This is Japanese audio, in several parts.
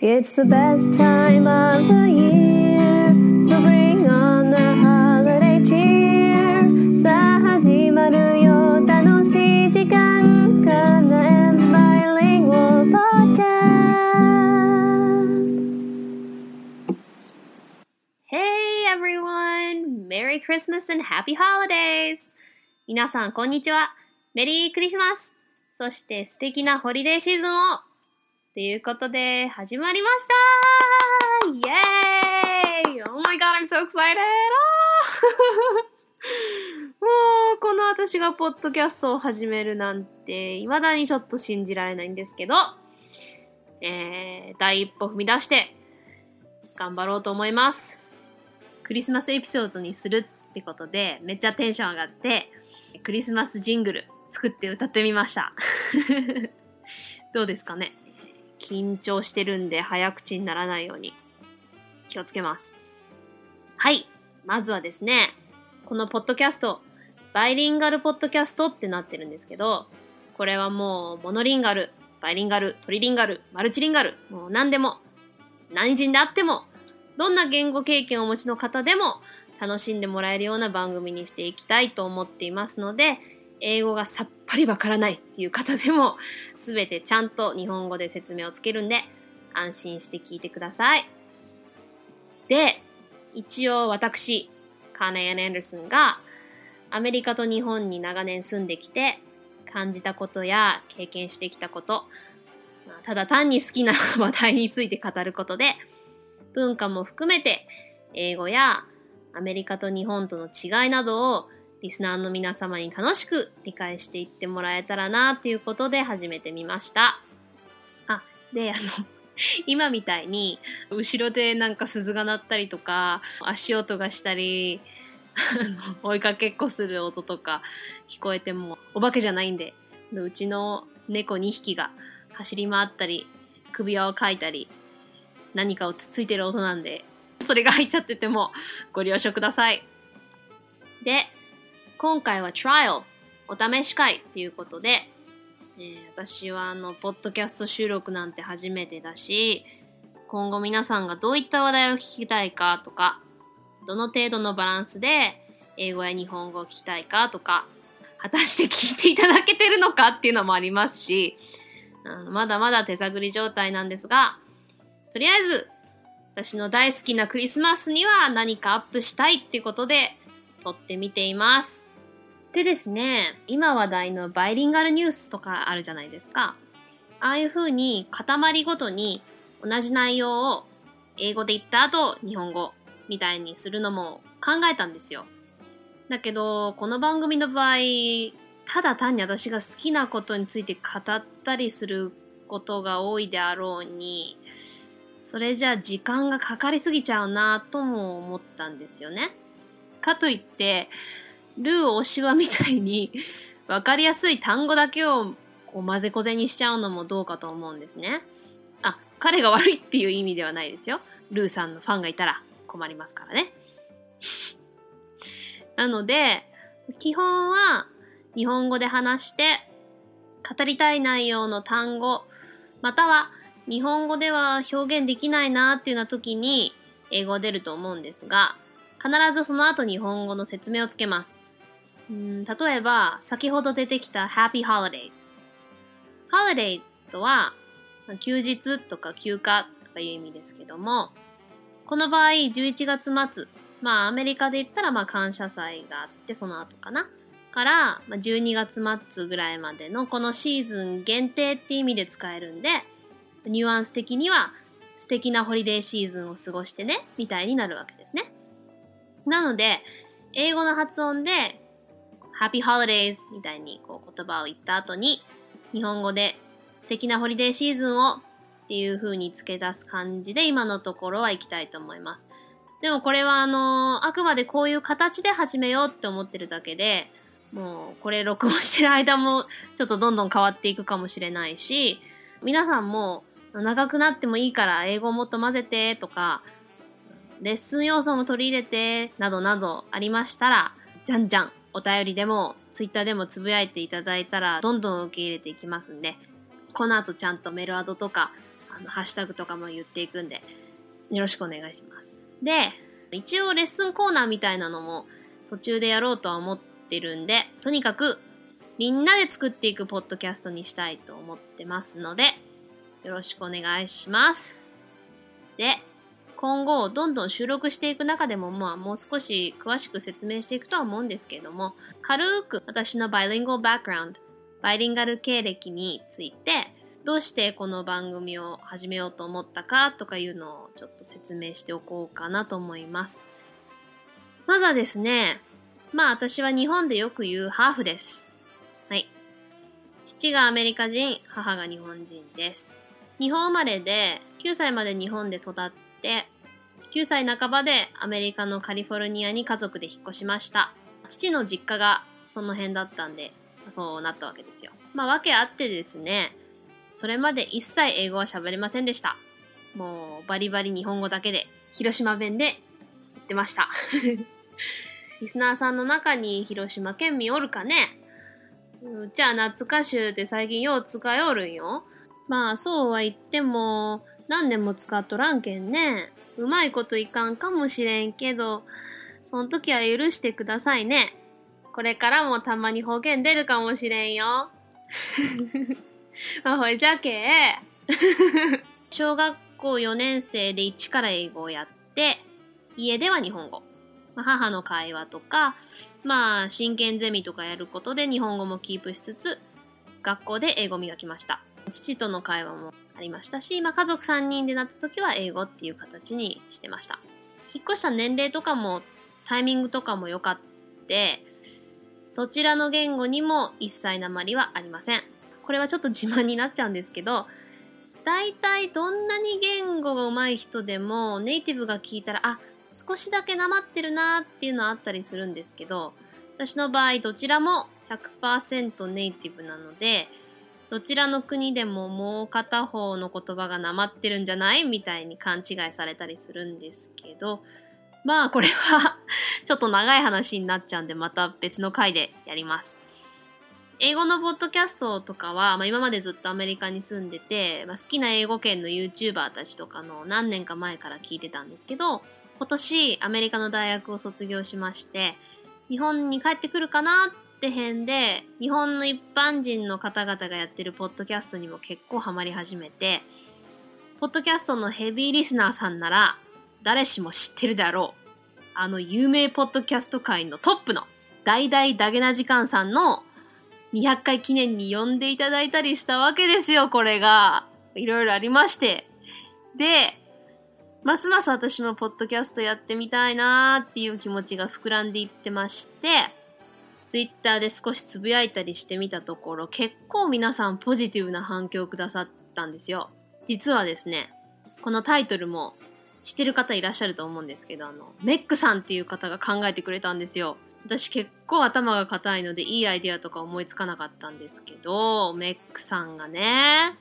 It's the best time of the year So bring on the holiday cheer さあ始まるよ楽しい時間かな and bilingual podcast Hey everyone! Merry Christmas and Happy Holidays! 皆さん、こんにちは。メリークリスマスそして素敵なホリデーシーズンをということで、始まりましたイェーイ !Oh my god, I'm so excited! もう、この私がポッドキャストを始めるなんて、未だにちょっと信じられないんですけど、えー、第一歩踏み出して、頑張ろうと思います。クリスマスエピソードにするってことで、めっちゃテンション上がって、クリスマスジングル作って歌ってみました。どうですかね？緊張してるんで早口にならないように気をつけます。はい。まずはですね、このポッドキャスト、バイリンガルポッドキャストってなってるんですけど、これはもうモノリンガル、バイリンガル、トリリンガル、マルチリンガル、もう何でも、何人であってもどんな言語経験をお持ちの方でも楽しんでもらえるような番組にしていきたいと思っていますので、英語がさっぱりわからないっていう方でも、すべてちゃんと日本語で説明をつけるんで、安心して聞いてください。で、一応私、カーネイアン・エンダーソンが、アメリカと日本に長年住んできて、感じたことや経験してきたこと、ただ単に好きな 話題について語ることで、文化も含めて英語やアメリカと日本との違いなどをリスナーの皆様に楽しく理解していってもらえたらなということで始めてみました。あ、で、あの、今みたいに後ろでなんか鈴が鳴ったりとか足音がしたり追いかけっこする音とか聞こえてもお化けじゃないんでうちの猫2匹が走り回ったり首輪をかいたり何かをつついてる音なんで、それが入っちゃっててもご了承ください。で、今回は trial、お試し会ということで、えー、私はあの、ポッドキャスト収録なんて初めてだし、今後皆さんがどういった話題を聞きたいかとか、どの程度のバランスで英語や日本語を聞きたいかとか、果たして聞いていただけてるのかっていうのもありますし、うんまだまだ手探り状態なんですが、とりあえず、私の大好きなクリスマスには何かアップしたいってことで、撮ってみています。でですね、今話題のバイリンガルニュースとかあるじゃないですか。ああいう風に塊ごとに同じ内容を英語で言った後日本語みたいにするのも考えたんですよ。だけど、この番組の場合、ただ単に私が好きなことについて語ったりすることが多いであろうに、それじゃあ時間がかかりすぎちゃうなとも思ったんですよね。かといって、ルーおしわみたいに 分かりやすい単語だけをこう混ぜこぜにしちゃうのもどうかと思うんですね。あ、彼が悪いっていう意味ではないですよ。ルーさんのファンがいたら困りますからね。なので、基本は日本語で話して語りたい内容の単語、または日本語では表現できないなっていうような時に英語出ると思うんですが、必ずその後日本語の説明をつけます。うん例えば、先ほど出てきた Happy Holidays。Holiday とは、休日とか休暇とかいう意味ですけども、この場合、11月末、まあアメリカで言ったらまあ感謝祭があってその後かな。から、まあ、12月末ぐらいまでのこのシーズン限定って意味で使えるんで、ニュアンス的には素敵なホリデーシーズンを過ごしてね、みたいになるわけですね。なので、英語の発音で、Happy Holidays みたいにこう言葉を言った後に、日本語で素敵なホリデーシーズンをっていう風に付け出す感じで今のところは行きたいと思います。でもこれはあのあくまでこういう形で始めようって思ってるだけで、もうこれ録音してる間もちょっとどんどん変わっていくかもしれないし、皆さんも長くなってもいいから英語もっと混ぜてとか、レッスン要素も取り入れてなどなどありましたら、じゃんじゃんお便りでもツイッターでもつぶやいていただいたらどんどん受け入れていきますんで、この後ちゃんとメルアドとかあの、ハッシュタグとかも言っていくんで、よろしくお願いします。で、一応レッスンコーナーみたいなのも途中でやろうとは思ってるんで、とにかくみんなで作っていくポッドキャストにしたいと思ってますので、よろしくお願いします。で、今後どんどん収録していく中でも、まあもう少し詳しく説明していくとは思うんですけれども、軽く私のバイリンガルバックグラウンド、バイリンガル経歴について、どうしてこの番組を始めようと思ったかとかいうのをちょっと説明しておこうかなと思います。まずはですね、まあ私は日本でよく言うハーフです。はい。父がアメリカ人、母が日本人です。日本生まれで9歳まで日本で育って、9歳半ばでアメリカのカリフォルニアに家族で引っ越しました。父の実家がその辺だったんで、そうなったわけですよ。まあ、わけあってですね、それまで一切英語は喋れませんでした。もう、バリバリ日本語だけで、広島弁で言ってました。リスナーさんの中に広島県民おるかね？うちは夏歌手って最近よう使いおるんよ。まあ、そうは言っても、何年も使っとらんけんね。うまいこといかんかもしれんけど、その時は許してくださいね。これからもたまに方言出るかもしれんよ。まあ、ほいじゃけ 小学校4年生で1から英語をやって、家では日本語。まあ、母の会話とか、まあ、真剣ゼミとかやることで日本語もキープしつつ、学校で英語磨きました。父との会話もありましたし、まあ、家族3人でなった時は英語っていう形にしてました。引っ越した年齢とかもタイミングとかも良かって、どちらの言語にも一切鉛はありません。これはちょっと自慢になっちゃうんですけど、大体どんなに言語が上手い人でもネイティブが聞いたら、あ、少しだけなまってるなっていうのはあったりするんですけど、私の場合どちらも100%ネイティブなので、どちらの国でももう片方の言葉がなまってるんじゃないみたいに勘違いされたりするんですけど、まあこれはちょっと長い話になっちゃうんでまた別の回でやります。英語のポッドキャストとかは、まあ、今までずっとアメリカに住んでて、まあ、好きな英語圏の YouTuber たちとかの何年か前から聞いてたんですけど、今年アメリカの大学を卒業しまして、日本に帰ってくるかなって辺で、日本の一般人の方々がやってるポッドキャストにも結構ハマり始めて、ポッドキャストのヘビーリスナーさんなら、誰しも知ってるであろう。あの有名ポッドキャスト界のトップの、大々ダゲな時間さんの200回記念に呼んでいただいたりしたわけですよ、これが。いろいろありまして。で、ますます私もポッドキャストやってみたいなーっていう気持ちが膨らんでいってまして、ツイッターで少しつぶやいたりしてみたところ、結構皆さんポジティブな反響をくださったんですよ。実はですね、このタイトルも知ってる方いらっしゃると思うんですけど、あの、メックさんっていう方が考えてくれたんですよ。私結構頭が硬いのでいいアイデアとか思いつかなかったんですけど、メックさんがね、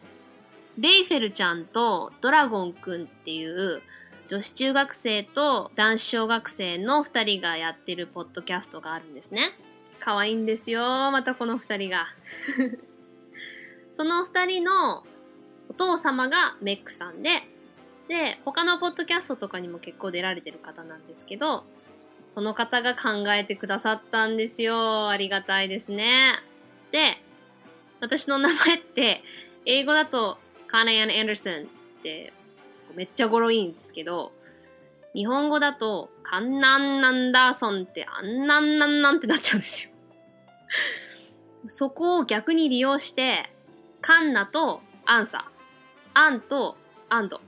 レイフェルちゃんとドラゴンくんっていう女子中学生と男子小学生の二人がやってるポッドキャストがあるんですね。可愛いんですよ、またこの二人が。その二人のお父様がメックさんで、で、他のポッドキャストとかにも結構出られてる方なんですけど、その方が考えてくださったんですよ。ありがたいですね。で、私の名前って、英語だとカーナイアン・アンダーソンってめっちゃ語呂いいんですけど、日本語だとカンナンナンダーソンってあんなんなんなんってなっちゃうんですよ。そこを逆に利用して、カンナとアンサー、アンとアンド、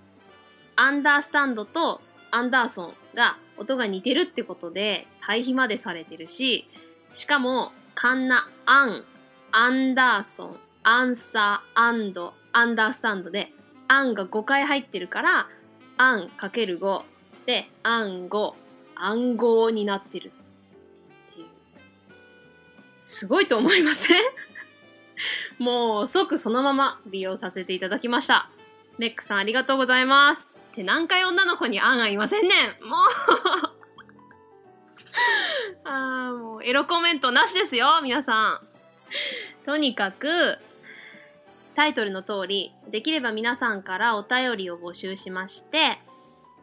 アンダースタンドとアンダーソンが音が似てるってことで対比までされてるし、しかも、カンナ、アン、アンダーソン、アンサー、アンド、アンダースタンドで、アンが5回入ってるから、アンかける5で、アン5、暗号になってる。すごいと思いません？もう即そのまま利用させていただきました。メックさんありがとうございます。って何回女の子にアンアンいませんねんもう あーもうエロコメントなしですよ皆さん。とにかく、タイトルの通り、できれば皆さんからお便りを募集しまして、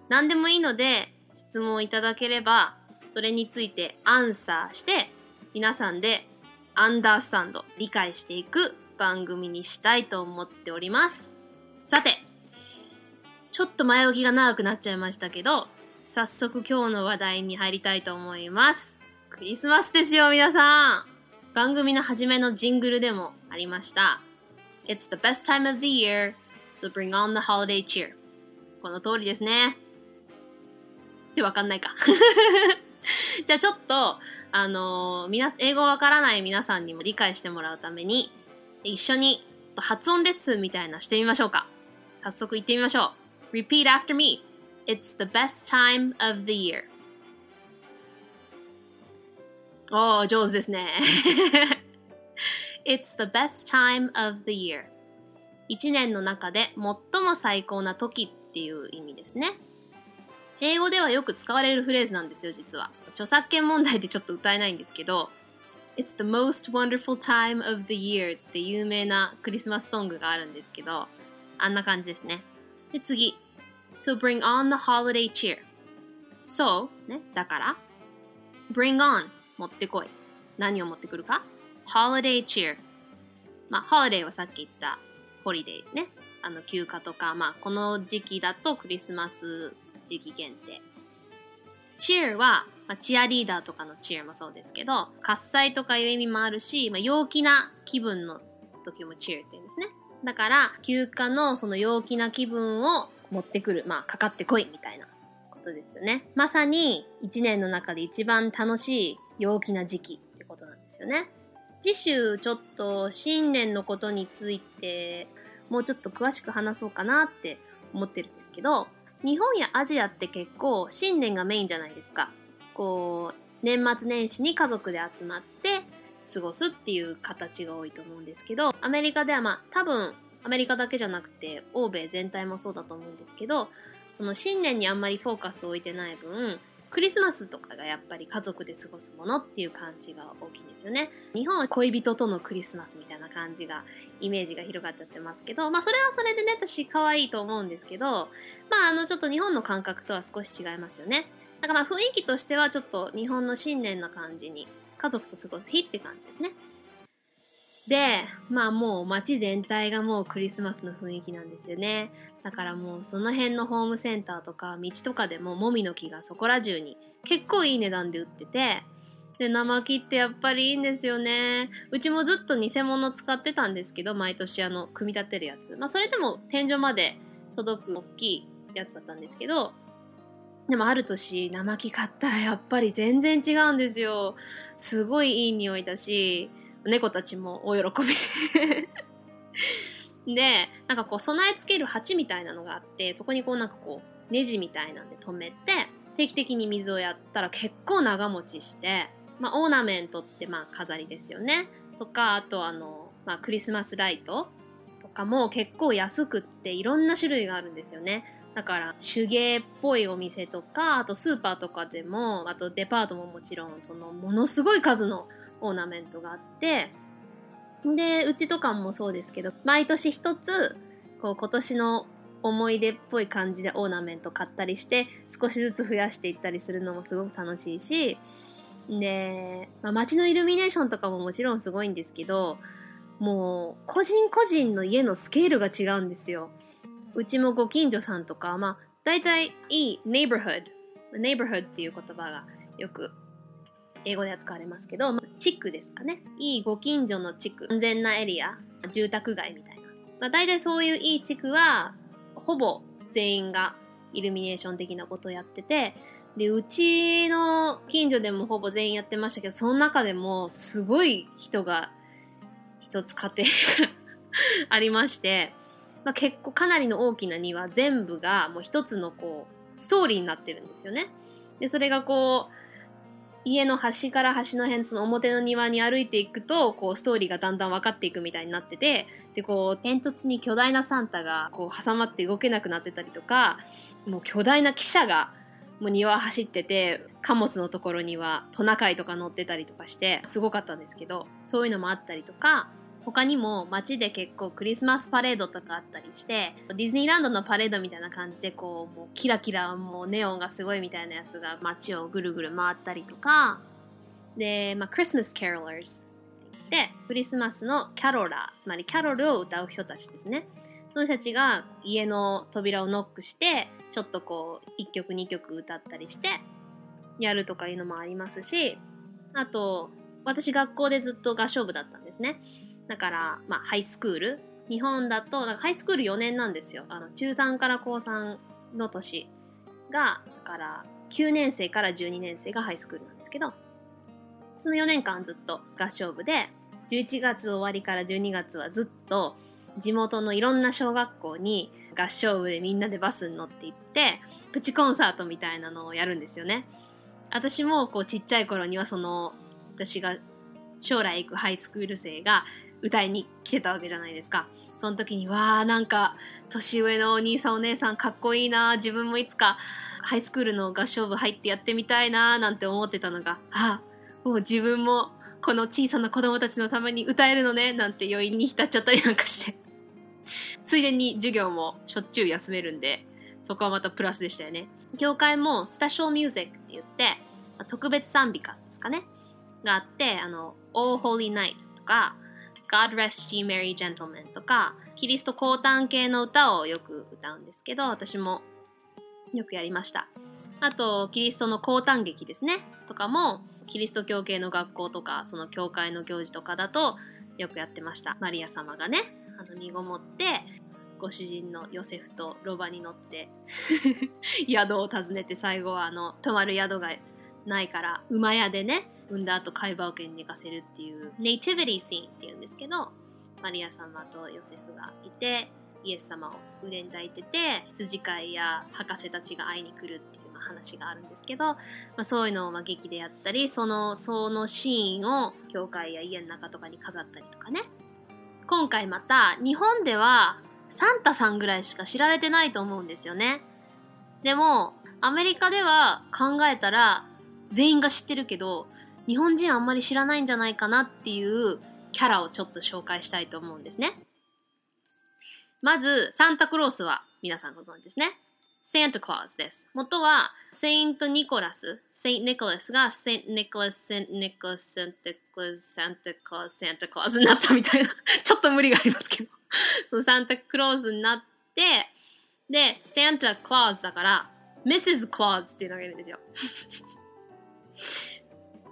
何でもいいので質問いただければ、それについてアンサーして、皆さんでアンダースタンド、理解していく番組にしたいと思っております。さて、ちょっと前置きが長くなっちゃいましたけど、早速今日の話題に入りたいと思います。クリスマスですよ、皆さん番組の初めのジングルでもありました。It's the best time of the year, so bring on the holiday cheer. この通りですね。ってわかんないか。じゃあちょっと、あのーみな、英語わからない皆さんにも理解してもらうために、一緒に発音レッスンみたいなしてみましょうか。早速言ってみましょう。Repeat after me. It's the best time of the year. おー、上手ですね。It's the best time of the year. 一年の中で最も最高な時っていう意味ですね。英語ではよく使われるフレーズなんですよ、実は。著作権問題でちょっと歌えないんですけど、It's the most wonderful time of the year って有名なクリスマスソングがあるんですけど、あんな感じですね。で、次。So bring on the holiday cheer. So, ね、だから、bring on 持ってこい。何を持ってくるか ?holiday cheer。まあ、holiday はさっき言ったホリデーね。あの、休暇とか、まあ、この時期だとクリスマス時期限定。Cheer は、まあ、チアリーダーとかの cheer もそうですけど、喝采とかいう意味もあるし、まあ、陽気な気分の時も cheer って言うんですね。だから、休暇のその陽気な気分を持ってくる、まあ、かかってこいみたいなことですよね。まさに、一年の中で一番楽しい陽気な時期ってことなんですよね。次週、ちょっと新年のことについて、もうちょっと詳しく話そうかなって思ってるんですけど、日本やアジアって結構新年がメインじゃないですか。こう、年末年始に家族で集まって過ごすっていう形が多いと思うんですけど、アメリカではまあ多分アメリカだけじゃなくて欧米全体もそうだと思うんですけど、その新年にあんまりフォーカスを置いてない分、クリスマスとかがやっぱり家族で過ごすものっていう感じが大きいんですよね。日本は恋人とのクリスマスみたいな感じが、イメージが広がっちゃってますけど、まあそれはそれでね、私可愛いと思うんですけど、まああのちょっと日本の感覚とは少し違いますよね。だからまあ雰囲気としてはちょっと日本の新年の感じに家族と過ごす日って感じですね。で、まあもう街全体がもうクリスマスの雰囲気なんですよね。だからもうその辺のホームセンターとか道とかでももみの木がそこら中に結構いい値段で売ってて、で、生木ってやっぱりいいんですよね。うちもずっと偽物使ってたんですけど、毎年あの、組み立てるやつ。まあそれでも天井まで届く大きいやつだったんですけど、でもある年生木買ったらやっぱり全然違うんですよ。すごいいい匂いだし、猫たちも大喜びで。で、なんかこう備え付ける鉢みたいなのがあって、そこにこうなんかこうネジみたいなんで止めて、定期的に水をやったら結構長持ちして、まあオーナメントってまあ飾りですよね。とか、あとあの、まあクリスマスライトとかも結構安くっていろんな種類があるんですよね。だから手芸っぽいお店とかあとスーパーとかでもあとデパートももちろんそのものすごい数のオーナメントがあってでうちとかもそうですけど毎年一つこう今年の思い出っぽい感じでオーナメント買ったりして少しずつ増やしていったりするのもすごく楽しいしで、まあ、街のイルミネーションとかももちろんすごいんですけどもう個人個人の家のスケールが違うんですよ。うちもご近所さんとか、まあ、大体いい neighborhood。neighborhood っていう言葉がよく英語では使われますけど、地区ですかね。いいご近所の地区。安全なエリア。住宅街みたいな。まあ、大体そういういい地区は、ほぼ全員がイルミネーション的なことをやってて、で、うちの近所でもほぼ全員やってましたけど、その中でもすごい人が一つ家庭が ありまして、まあ、結構かなりの大きな庭全部がもう一つのこうストーリーになってるんですよね。でそれがこう家の端から端の辺その表の庭に歩いていくとこうストーリーがだんだん分かっていくみたいになっててでこう煙突に巨大なサンタがこう挟まって動けなくなってたりとかもう巨大な汽車がもう庭走ってて貨物のところにはトナカイとか乗ってたりとかしてすごかったんですけどそういうのもあったりとか他にも街で結構クリスマスパレードとかあったりしてディズニーランドのパレードみたいな感じでこうもうキラキラもうネオンがすごいみたいなやつが街をぐるぐる回ったりとか。で、まあ、クリスマス・キャロラーズって言ってクリスマスのキャロラーつまりキャロルを歌う人たちですね。その人たちが家の扉をノックしてちょっとこう1曲2曲歌ったりしてやるとかいうのもありますしあと私学校でずっと合唱部だったんですね。だから、まあ、ハイスクール。日本だと、ハイスクール4年なんですよ。あの、中3から高3の年が、だから、9年生から12年生がハイスクールなんですけど、その4年間ずっと合唱部で、11月終わりから12月はずっと、地元のいろんな小学校に合唱部でみんなでバスに乗って行って、プチコンサートみたいなのをやるんですよね。私もこうちっちゃい頃にはその、私が将来行くハイスクール生が歌いに来てたわけじゃないですか。その時に、わー、なんか、年上のお兄さんお姉さんかっこいいな自分もいつかハイスクールの合唱部入ってやってみたいななんて思ってたのが、あ、もう自分もこの小さな子供たちのために歌えるのねなんて余韻に浸っちゃったりなんかして。ついでに授業もしょっちゅう休めるんで、そこはまたプラスでしたよね。教会もスペシャルミュージックって言って、特別賛美歌ですかね。があって、あの、All Holy Night とか、God Rest Ye Merry Gentlemen とか、キリスト降誕系の歌をよく歌うんですけど、私もよくやりました。あと、キリストの降誕劇ですね。とかも、キリスト教系の学校とか、その教会の行事とかだと、よくやってました。マリア様がね、あの、身ごもって、ご主人のヨセフとロバに乗って、宿を訪ねて、最後はあの、泊まる宿がないから、馬屋でね、産んだ後海馬桶に寝かせるっていうネイティビティシーンっていうんですけどマリア様とヨセフがいてイエス様を腕に抱いてて羊飼いや博士たちが会いに来るっていう話があるんですけど、まあ、そういうのをまあ劇でやったりそのそのシーンを教会や家の中とかに飾ったりとかね。今回また日本ではサンタさんぐらいしか知られてないと思うんですよね。でもアメリカでは考えたら全員が知ってるけど日本人あんまり知らないんじゃないかなっていうキャラをちょっと紹介したいと思うんですね。まず、サンタクロースは皆さんご存知ですね。センタクロースです。元は、セイント・ニコラス、セイント・ニコラスがセイント・ニコラス、セイント・ニコラス、センタクロース、サンタクロース、センタクロースになったみたいな。ちょっと無理がありますけど。そのサンタクロースになって、で、センタクロースだから、ミセス・クロースっていうのがいるんですよ。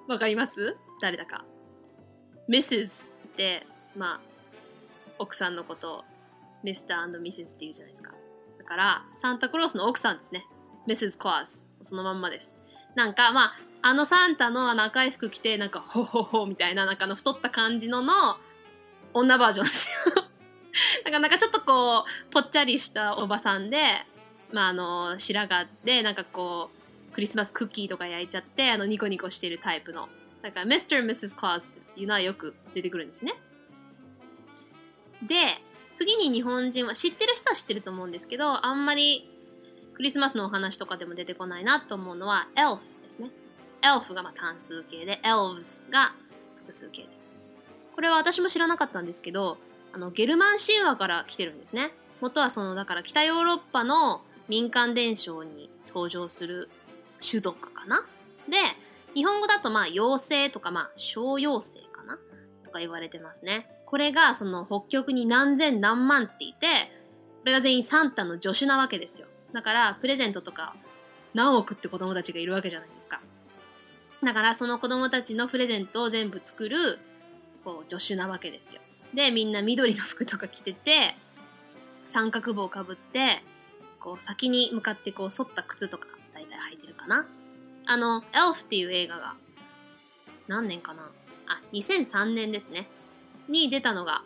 わかります？誰だか。Mrs. って、まあ、奥さんのことを Mr. Mrs. って言うじゃないですか。だから、サンタクロースの奥さんですね。Mrs. Claus。そのまんまです。なんか、まあ、あのサンタのあの赤い服着て、なんか、ほほほみたいな、なんかの太った感じのの、女バージョンですよ。だかなんかちょっとこう、ぽっちゃりしたおばさんで、まああの、白髪で、なんかこう、クリスマスクッキーとか焼いちゃって、あの、ニコニコしてるタイプの。だから、Mr. Mrs. Claus っていうのはよく出てくるんですね。で、次に日本人は知ってる人は知ってると思うんですけど、あんまりクリスマスのお話とかでも出てこないなと思うのは、elf ですね。elf がま単数形で、elves が複数形です。これは私も知らなかったんですけど、あの、ゲルマン神話から来てるんですね。元はその、だから北ヨーロッパの民間伝承に登場する種族かな？で、日本語だとまあ妖精とかまあ小妖精かな？とか言われてますね。これがその北極に何千何万っていて、これが全員サンタの助手なわけですよ。だからプレゼントとか何億って子供たちがいるわけじゃないですか。だからその子供たちのプレゼントを全部作るこう助手なわけですよ。で、みんな緑の服とか着てて、三角帽かぶって、こう先に向かってこう反った靴とか履いてるかな。あの、エルフっていう映画が、何年かなあ、2003年ですね。に出たのが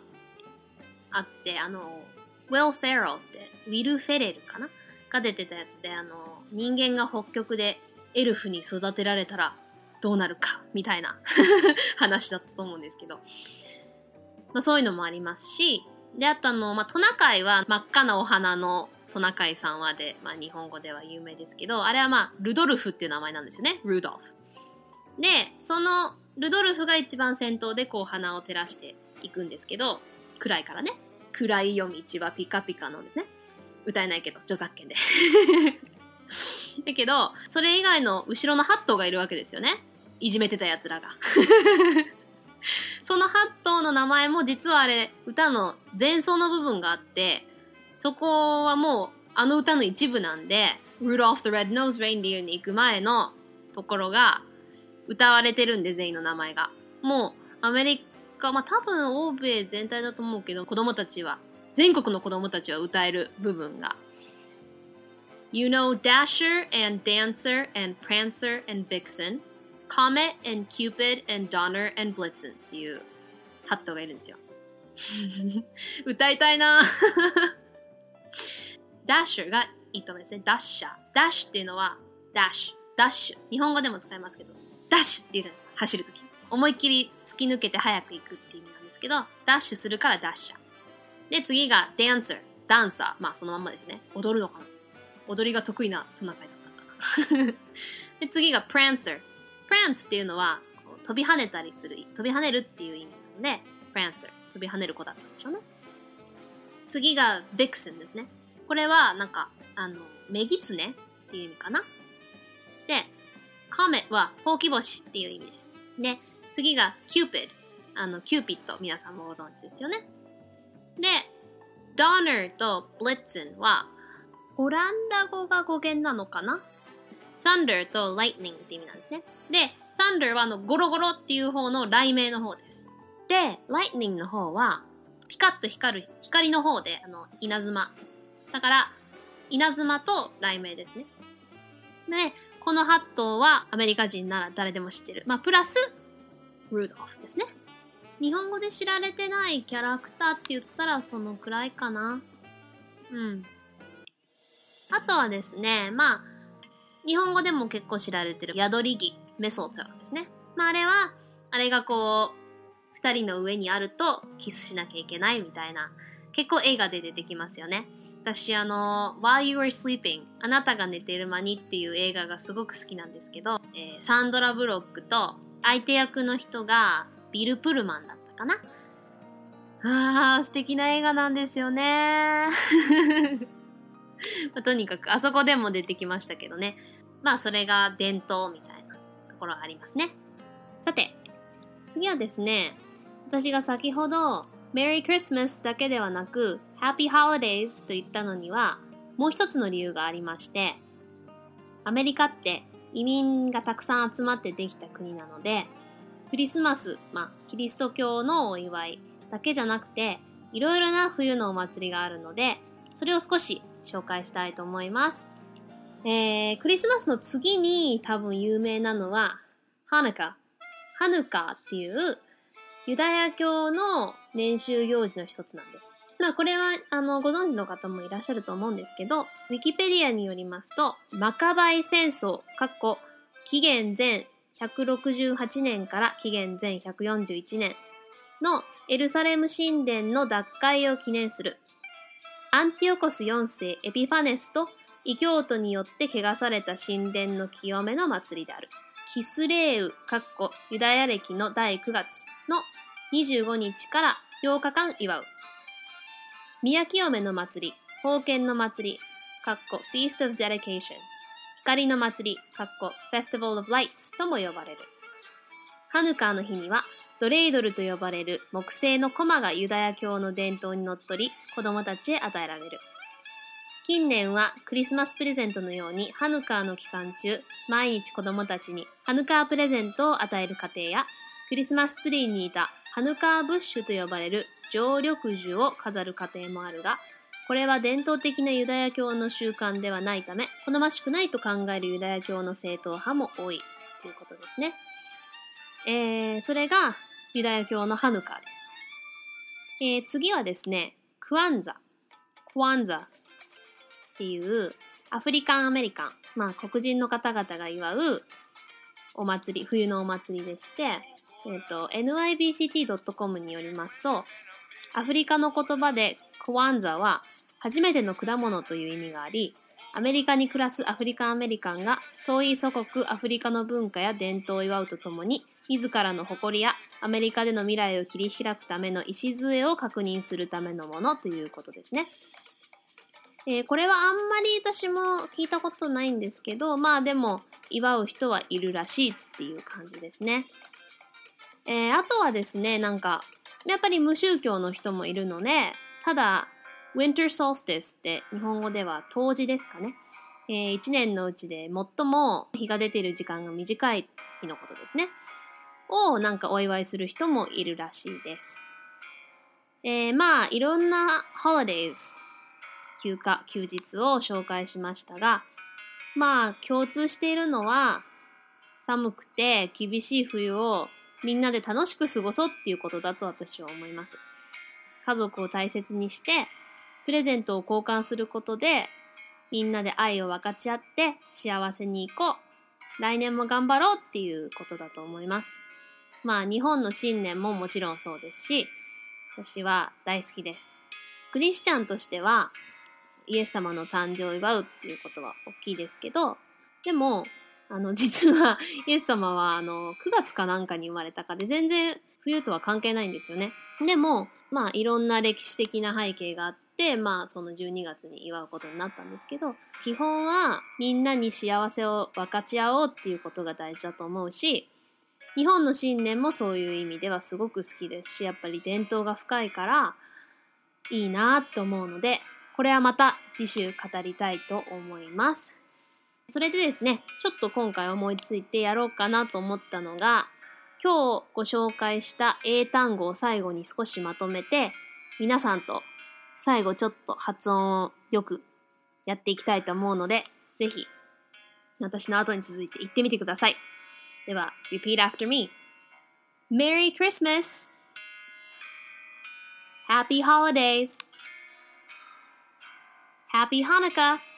あって、あの、ウェル・フェローって、ウィル・フェレルかな？が出てたやつで、あの、人間が北極でエルフに育てられたらどうなるか、みたいな 話だったと思うんですけど。まあそういうのもありますし、で、あとあの、まあトナカイは真っ赤なお花のトナカイさんはで、まあ日本語では有名ですけど、あれはまあルドルフっていう名前なんですよね。ルドルフ。で、そのルドルフが一番先頭でこう鼻を照らして行くんですけど、暗いからね。暗い夜道はピカピカのですね。歌えないけど、著作権で。だけど、それ以外の後ろのハットがいるわけですよね。いじめてた奴らが。そのハットの名前も実はあれ、歌の前奏の部分があって、そこはもうあの歌の一部なんで、Rudolph the Red-Nosed Reindeer に行く前のところが歌われてるんで、全員の名前が。もうアメリカ、まあ多分欧米全体だと思うけど、子供たちは、全国の子供たちは歌える部分が You know Dasher and Dancer and Prancer and Vixen, Comet and Cupid and Donner and Blitzen っていうハットがいるんですよ。歌いたいなダッシュがいいと思いますね。ダッシャー。ダッシュっていうのは、ダッシュ。ダッシュ。日本語でも使いますけど、ダッシュって言うじゃないですか。走るとき。思いっきり突き抜けて早く行くっていう意味なんですけど、ダッシュするからダッシャー。で、次が dancer。ダンサー。まあそのまんまですね。踊るのかな踊りが得意なトナカイだったかな。で、次が prancer。prance っていうのは、こう飛び跳ねたりする、飛び跳ねるっていう意味なので、prancer。飛び跳ねる子だったんでしょうね。次が vixen ですね。これは、なんか、あの、メギツネっていう意味かな。で、comet は、ほうき星っていう意味です。で、次が cupid。あの、キューピッド、皆さんもご存知ですよね。で、donner と blitzen は、オランダ語が語源なのかな ?thunder と lightning って意味なんですね。で、thunder はあのゴロゴロっていう方の雷鳴の方です。で、lightning の方は、ピカッと光る光の方で、あの、稲妻。だから、稲妻と雷鳴ですね。で、このハットはアメリカ人なら誰でも知ってる。まあ、プラス、ルードフですね。日本語で知られてないキャラクターって言ったらそのくらいかな。うん。あとはですね、まあ、日本語でも結構知られてる宿り木、メソトですね。まあ、あれは、あれがこう、二人の上にあるとキスしなきゃいけないみたいな、結構映画で出てきますよね。私、あの、While You Were Sleeping あなたが寝てる間にっていう映画がすごく好きなんですけど、えーサンドラ・ブロックと相手役の人がビル・プルマンだったかな？あー、素敵な映画なんですよね。まあとにかく、あそこでも出てきましたけどね。まあ、それが伝統みたいなところありますね。さて、次はですね、私が先ほど、Merry Christmas だけではなく、Happy Holidays と言ったのには、もう一つの理由がありまして、アメリカって移民がたくさん集まってできた国なので、クリスマス、まあ、キリスト教のお祝いだけじゃなくて、いろいろな冬のお祭りがあるので、それを少し紹介したいと思います。えー、クリスマスの次に多分有名なのは、ハヌカ。ハヌカっていうユダヤ教の年収行事の一つなんです。まあこれはあのご存知の方もいらっしゃると思うんですけど、ウィキペディアによりますと、マカバイ戦争、かっこ紀元前168年から紀元前141年のエルサレム神殿の奪回を記念するアンティオコス4世エピファネスと異教徒によって汚された神殿の清めの祭りである。キスレーウ、かっこユダヤ歴の第9月の25日から8日間祝う。宮清めの祭り、封建の祭り、かっこ Feast of Dedication。光の祭り、かっこ Festival of Lights とも呼ばれる。ハヌカーの日には、ドレイドルと呼ばれる木製のコマがユダヤ教の伝統にのっとり、子供たちへ与えられる。近年はクリスマスプレゼントのようにハヌカーの期間中、毎日子供たちにハヌカープレゼントを与える家庭や、クリスマスツリーにいたハヌカーブッシュと呼ばれる常緑樹を飾る家庭もあるが、これは伝統的なユダヤ教の習慣ではないため、好ましくないと考えるユダヤ教の正統派も多いということですね。えー、それがユダヤ教のハヌカーです。えー、次はですね、クワンザ。クワンザっていうアフリカンアメリカン、まあ黒人の方々が祝うお祭り、冬のお祭りでして、えっ、と、nybct.com によりますと、アフリカの言葉でクワンザは初めての果物という意味があり、アメリカに暮らすアフリカンアメリカンが遠い祖国アフリカの文化や伝統を祝うとともに、自らの誇りやアメリカでの未来を切り開くための礎を確認するためのものということですね。えー、これはあんまり私も聞いたことないんですけど、まあでも祝う人はいるらしいっていう感じですね。えー、あとはですね、なんか、やっぱり無宗教の人もいるので、ただ、Winter Solstice って日本語では冬至ですかね。えー、1年のうちで最も日が出ている時間が短い日のことですね。をなんかお祝いする人もいるらしいです。えー、まあ、いろんな holidays 休暇、休日を紹介しましたが、まあ、共通しているのは、寒くて厳しい冬をみんなで楽しく過ごそうっていうことだと私は思います。家族を大切にして、プレゼントを交換することで、みんなで愛を分かち合って幸せに行こう。来年も頑張ろうっていうことだと思います。まあ、日本の新年ももちろんそうですし、私は大好きです。クリスチャンとしては、イエス様の誕生を祝うっていうことは大きいですけど、でも、あの、実は、イエス様は、あの、9月かなんかに生まれたかで、全然冬とは関係ないんですよね。でも、まあ、いろんな歴史的な背景があって、まあ、その12月に祝うことになったんですけど、基本は、みんなに幸せを分かち合おうっていうことが大事だと思うし、日本の新年もそういう意味ではすごく好きですし、やっぱり伝統が深いから、いいなと思うので、これはまた次週語りたいと思います。それでですね、ちょっと今回思いついてやろうかなと思ったのが、今日ご紹介した英単語を最後に少しまとめて、皆さんと最後ちょっと発音をよくやっていきたいと思うので、ぜひ私の後に続いて言ってみてください。では、repeat after me. Merry Christmas! Happy Holidays! Happy Hanukkah!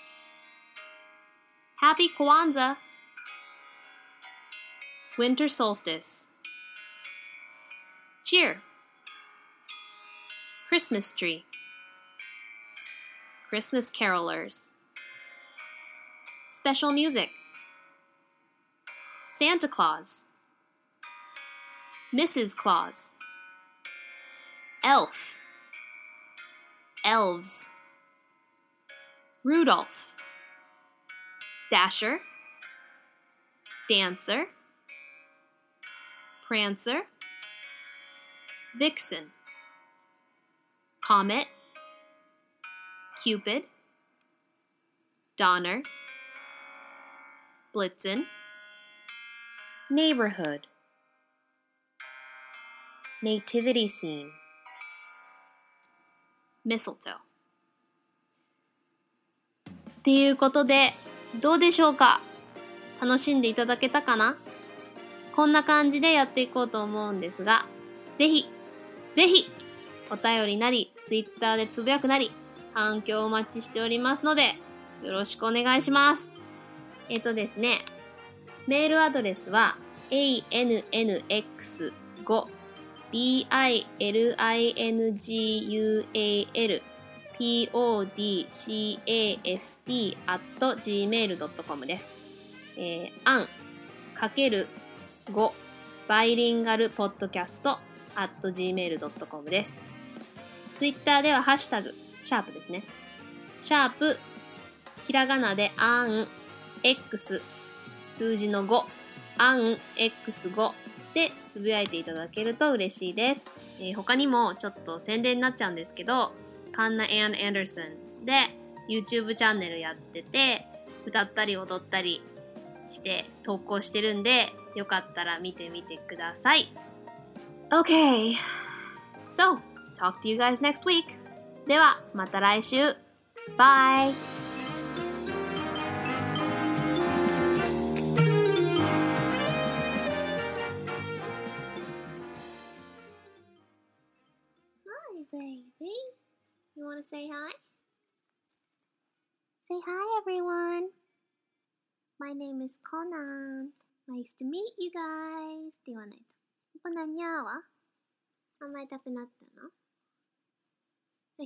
Happy Kwanzaa! Winter Solstice. Cheer! Christmas Tree. Christmas Carolers. Special Music. Santa Claus. Mrs. Claus. Elf. Elves. Rudolph, Dasher, Dancer, Prancer, Vixen, Comet, Cupid, Donner, Blitzen, Neighborhood, Nativity Scene, Mistletoe. っていうことで、 どうでしょうか？楽しんでいただけたかな？こんな感じでやっていこうと思うんですが、ぜひ、ぜひ、お便りなり、ツイッターでつぶやくなり、反響お待ちしておりますので、よろしくお願いします。えっ、とですね、メールアドレスは、annx5 billingual podcast.gmail.com です。えー、アンかける5バイリンガルポッドキャスト at gmail.com です。ツイッターではハッシュタグ、シャープですね。シャープ、ひらがなでアン X 数字の5、アン X5 でつぶやいていただけると嬉しいです。えー、他にもちょっと宣伝になっちゃうんですけど、カンナ・エアン・アンダーソンで YouTube チャンネルやってて、歌ったり踊ったりして投稿してるんで、よかったら見てみてください。Okay. So, talk to you guys next week. では、また来週。Bye! to say hi? Say hi, everyone. My name is Conan. Nice to meet you guys. って言わないと。こなにゃーは甘えたくなったの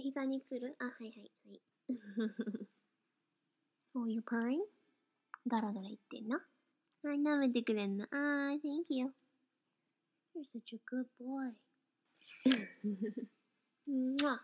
膝に来るあ、はいはいはい。oh, you purring? ダラダラ言ってんのはい、舐めてくれんの。あー、thank you. You're such a good boy. Mwah.